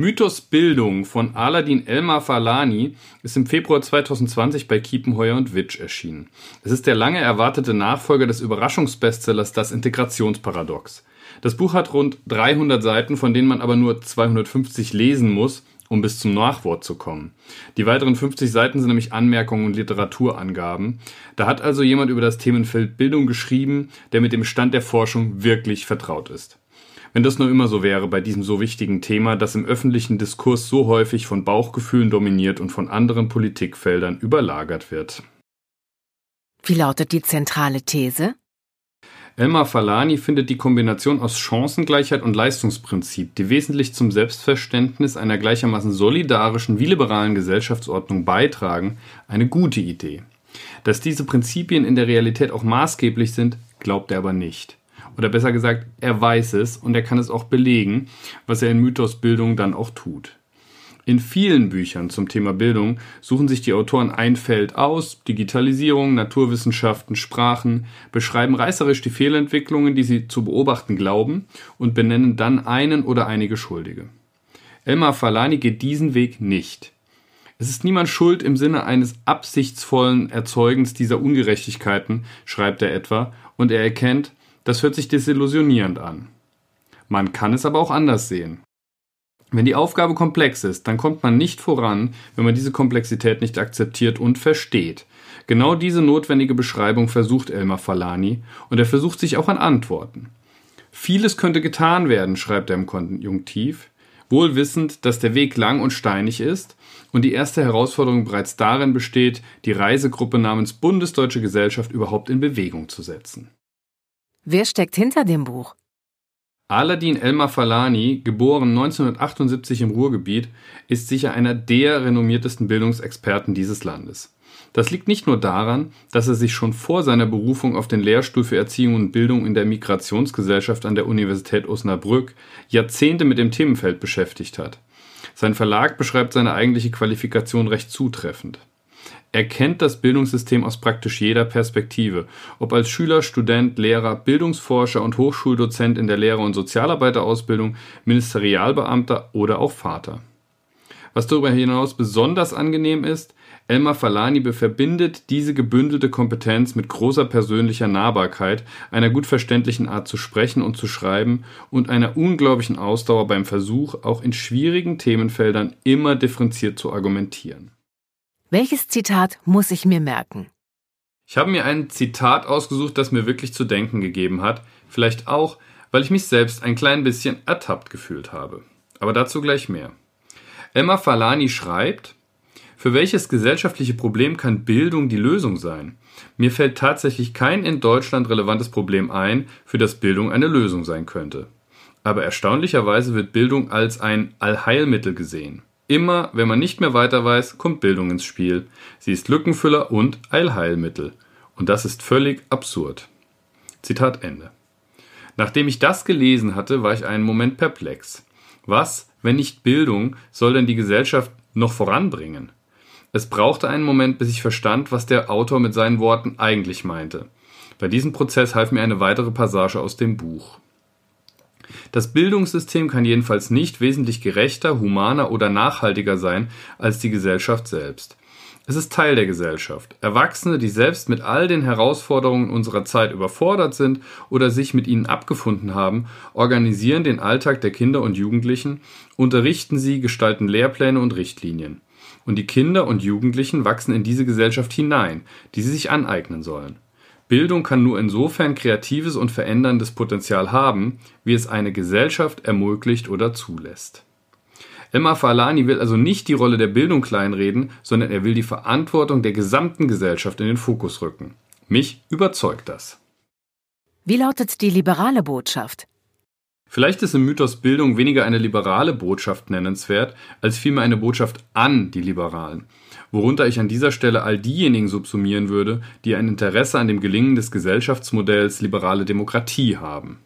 Mythos Bildung von Aladin Elmar Falani ist im Februar 2020 bei Kiepenheuer und Witsch erschienen. Es ist der lange erwartete Nachfolger des Überraschungsbestsellers Das Integrationsparadox. Das Buch hat rund 300 Seiten, von denen man aber nur 250 lesen muss, um bis zum Nachwort zu kommen. Die weiteren 50 Seiten sind nämlich Anmerkungen und Literaturangaben. Da hat also jemand über das Themenfeld Bildung geschrieben, der mit dem Stand der Forschung wirklich vertraut ist. Wenn das nur immer so wäre bei diesem so wichtigen Thema, das im öffentlichen Diskurs so häufig von Bauchgefühlen dominiert und von anderen Politikfeldern überlagert wird. Wie lautet die zentrale These? Elmar Falani findet die Kombination aus Chancengleichheit und Leistungsprinzip, die wesentlich zum Selbstverständnis einer gleichermaßen solidarischen wie liberalen Gesellschaftsordnung beitragen, eine gute Idee. Dass diese Prinzipien in der Realität auch maßgeblich sind, glaubt er aber nicht. Oder besser gesagt, er weiß es und er kann es auch belegen, was er in Mythosbildung dann auch tut. In vielen Büchern zum Thema Bildung suchen sich die Autoren ein Feld aus, Digitalisierung, Naturwissenschaften, Sprachen, beschreiben reißerisch die Fehlentwicklungen, die sie zu beobachten glauben und benennen dann einen oder einige Schuldige. Elmar Falani geht diesen Weg nicht. Es ist niemand schuld im Sinne eines absichtsvollen Erzeugens dieser Ungerechtigkeiten, schreibt er etwa, und er erkennt, das hört sich desillusionierend an. Man kann es aber auch anders sehen. Wenn die Aufgabe komplex ist, dann kommt man nicht voran, wenn man diese Komplexität nicht akzeptiert und versteht. Genau diese notwendige Beschreibung versucht Elmar Falani und er versucht sich auch an Antworten. Vieles könnte getan werden, schreibt er im Konjunktiv, wohl wissend, dass der Weg lang und steinig ist und die erste Herausforderung bereits darin besteht, die Reisegruppe namens Bundesdeutsche Gesellschaft überhaupt in Bewegung zu setzen. Wer steckt hinter dem Buch? Aladin Elmar Falani, geboren 1978 im Ruhrgebiet, ist sicher einer der renommiertesten Bildungsexperten dieses Landes. Das liegt nicht nur daran, dass er sich schon vor seiner Berufung auf den Lehrstuhl für Erziehung und Bildung in der Migrationsgesellschaft an der Universität Osnabrück Jahrzehnte mit dem Themenfeld beschäftigt hat. Sein Verlag beschreibt seine eigentliche Qualifikation recht zutreffend. Er kennt das Bildungssystem aus praktisch jeder Perspektive, ob als Schüler, Student, Lehrer, Bildungsforscher und Hochschuldozent in der Lehrer- und Sozialarbeiterausbildung, Ministerialbeamter oder auch Vater. Was darüber hinaus besonders angenehm ist, Elmar Falani verbindet diese gebündelte Kompetenz mit großer persönlicher Nahbarkeit, einer gut verständlichen Art zu sprechen und zu schreiben und einer unglaublichen Ausdauer beim Versuch, auch in schwierigen Themenfeldern immer differenziert zu argumentieren. Welches Zitat muss ich mir merken? Ich habe mir ein Zitat ausgesucht, das mir wirklich zu denken gegeben hat, vielleicht auch, weil ich mich selbst ein klein bisschen ertappt gefühlt habe. Aber dazu gleich mehr. Emma Falani schreibt, für welches gesellschaftliche Problem kann Bildung die Lösung sein? Mir fällt tatsächlich kein in Deutschland relevantes Problem ein, für das Bildung eine Lösung sein könnte. Aber erstaunlicherweise wird Bildung als ein Allheilmittel gesehen. Immer, wenn man nicht mehr weiter weiß, kommt Bildung ins Spiel. Sie ist Lückenfüller und Eilheilmittel. Und das ist völlig absurd. Zitat Ende. Nachdem ich das gelesen hatte, war ich einen Moment perplex. Was, wenn nicht Bildung, soll denn die Gesellschaft noch voranbringen? Es brauchte einen Moment, bis ich verstand, was der Autor mit seinen Worten eigentlich meinte. Bei diesem Prozess half mir eine weitere Passage aus dem Buch. Das Bildungssystem kann jedenfalls nicht wesentlich gerechter, humaner oder nachhaltiger sein als die Gesellschaft selbst. Es ist Teil der Gesellschaft. Erwachsene, die selbst mit all den Herausforderungen unserer Zeit überfordert sind oder sich mit ihnen abgefunden haben, organisieren den Alltag der Kinder und Jugendlichen, unterrichten sie, gestalten Lehrpläne und Richtlinien. Und die Kinder und Jugendlichen wachsen in diese Gesellschaft hinein, die sie sich aneignen sollen. Bildung kann nur insofern kreatives und veränderndes Potenzial haben, wie es eine Gesellschaft ermöglicht oder zulässt. Emma Falani will also nicht die Rolle der Bildung kleinreden, sondern er will die Verantwortung der gesamten Gesellschaft in den Fokus rücken. Mich überzeugt das. Wie lautet die liberale Botschaft? Vielleicht ist im Mythos Bildung weniger eine liberale Botschaft nennenswert, als vielmehr eine Botschaft an die Liberalen, worunter ich an dieser Stelle all diejenigen subsumieren würde, die ein Interesse an dem Gelingen des Gesellschaftsmodells liberale Demokratie haben.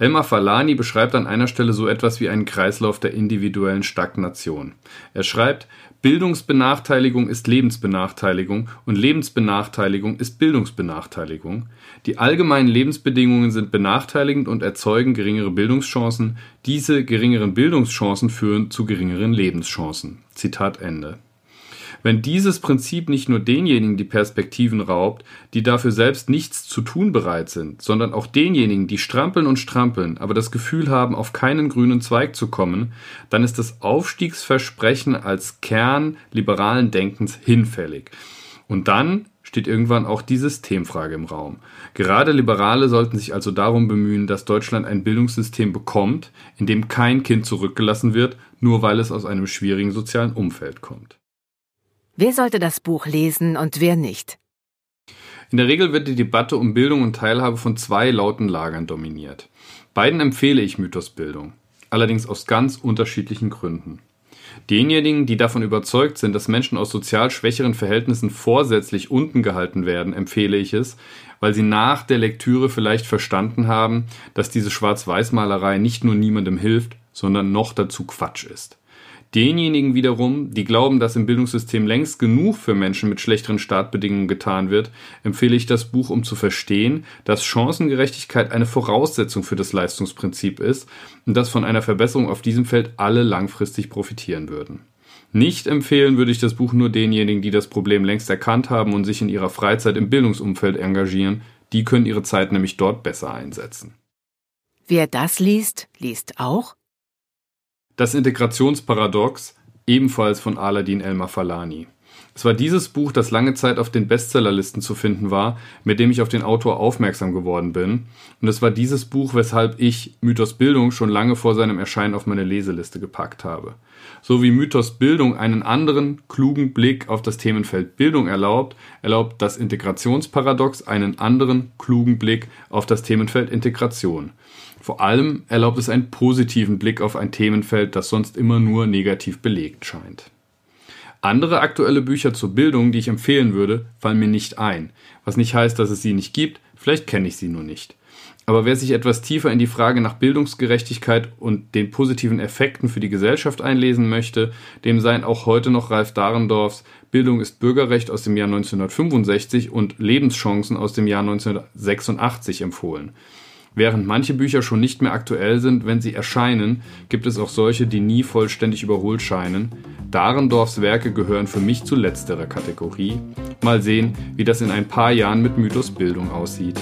Elmar Falani beschreibt an einer Stelle so etwas wie einen Kreislauf der individuellen Stagnation. Er schreibt, Bildungsbenachteiligung ist Lebensbenachteiligung und Lebensbenachteiligung ist Bildungsbenachteiligung. Die allgemeinen Lebensbedingungen sind benachteiligend und erzeugen geringere Bildungschancen. Diese geringeren Bildungschancen führen zu geringeren Lebenschancen. Zitat Ende. Wenn dieses Prinzip nicht nur denjenigen die Perspektiven raubt, die dafür selbst nichts zu tun bereit sind, sondern auch denjenigen, die strampeln und strampeln, aber das Gefühl haben, auf keinen grünen Zweig zu kommen, dann ist das Aufstiegsversprechen als Kern liberalen Denkens hinfällig. Und dann steht irgendwann auch die Systemfrage im Raum. Gerade Liberale sollten sich also darum bemühen, dass Deutschland ein Bildungssystem bekommt, in dem kein Kind zurückgelassen wird, nur weil es aus einem schwierigen sozialen Umfeld kommt. Wer sollte das Buch lesen und wer nicht? In der Regel wird die Debatte um Bildung und Teilhabe von zwei lauten Lagern dominiert. Beiden empfehle ich Mythosbildung, allerdings aus ganz unterschiedlichen Gründen. Denjenigen, die davon überzeugt sind, dass Menschen aus sozial schwächeren Verhältnissen vorsätzlich unten gehalten werden, empfehle ich es, weil sie nach der Lektüre vielleicht verstanden haben, dass diese Schwarz-Weiß-Malerei nicht nur niemandem hilft, sondern noch dazu Quatsch ist. Denjenigen wiederum, die glauben, dass im Bildungssystem längst genug für Menschen mit schlechteren Startbedingungen getan wird, empfehle ich das Buch, um zu verstehen, dass Chancengerechtigkeit eine Voraussetzung für das Leistungsprinzip ist und dass von einer Verbesserung auf diesem Feld alle langfristig profitieren würden. Nicht empfehlen würde ich das Buch nur denjenigen, die das Problem längst erkannt haben und sich in ihrer Freizeit im Bildungsumfeld engagieren. Die können ihre Zeit nämlich dort besser einsetzen. Wer das liest, liest auch das Integrationsparadox, ebenfalls von Aladin Elmar Falani. Es war dieses Buch, das lange Zeit auf den Bestsellerlisten zu finden war, mit dem ich auf den Autor aufmerksam geworden bin. Und es war dieses Buch, weshalb ich Mythos Bildung schon lange vor seinem Erscheinen auf meine Leseliste gepackt habe. So wie Mythos Bildung einen anderen, klugen Blick auf das Themenfeld Bildung erlaubt, erlaubt das Integrationsparadox einen anderen, klugen Blick auf das Themenfeld Integration. Vor allem erlaubt es einen positiven Blick auf ein Themenfeld, das sonst immer nur negativ belegt scheint. Andere aktuelle Bücher zur Bildung, die ich empfehlen würde, fallen mir nicht ein, was nicht heißt, dass es sie nicht gibt, vielleicht kenne ich sie nur nicht. Aber wer sich etwas tiefer in die Frage nach Bildungsgerechtigkeit und den positiven Effekten für die Gesellschaft einlesen möchte, dem seien auch heute noch Ralf Dahrendorfs Bildung ist Bürgerrecht aus dem Jahr 1965 und Lebenschancen aus dem Jahr 1986 empfohlen. Während manche Bücher schon nicht mehr aktuell sind, wenn sie erscheinen, gibt es auch solche, die nie vollständig überholt scheinen. Dahrendorfs Werke gehören für mich zu letzterer Kategorie. Mal sehen, wie das in ein paar Jahren mit Mythos Bildung aussieht.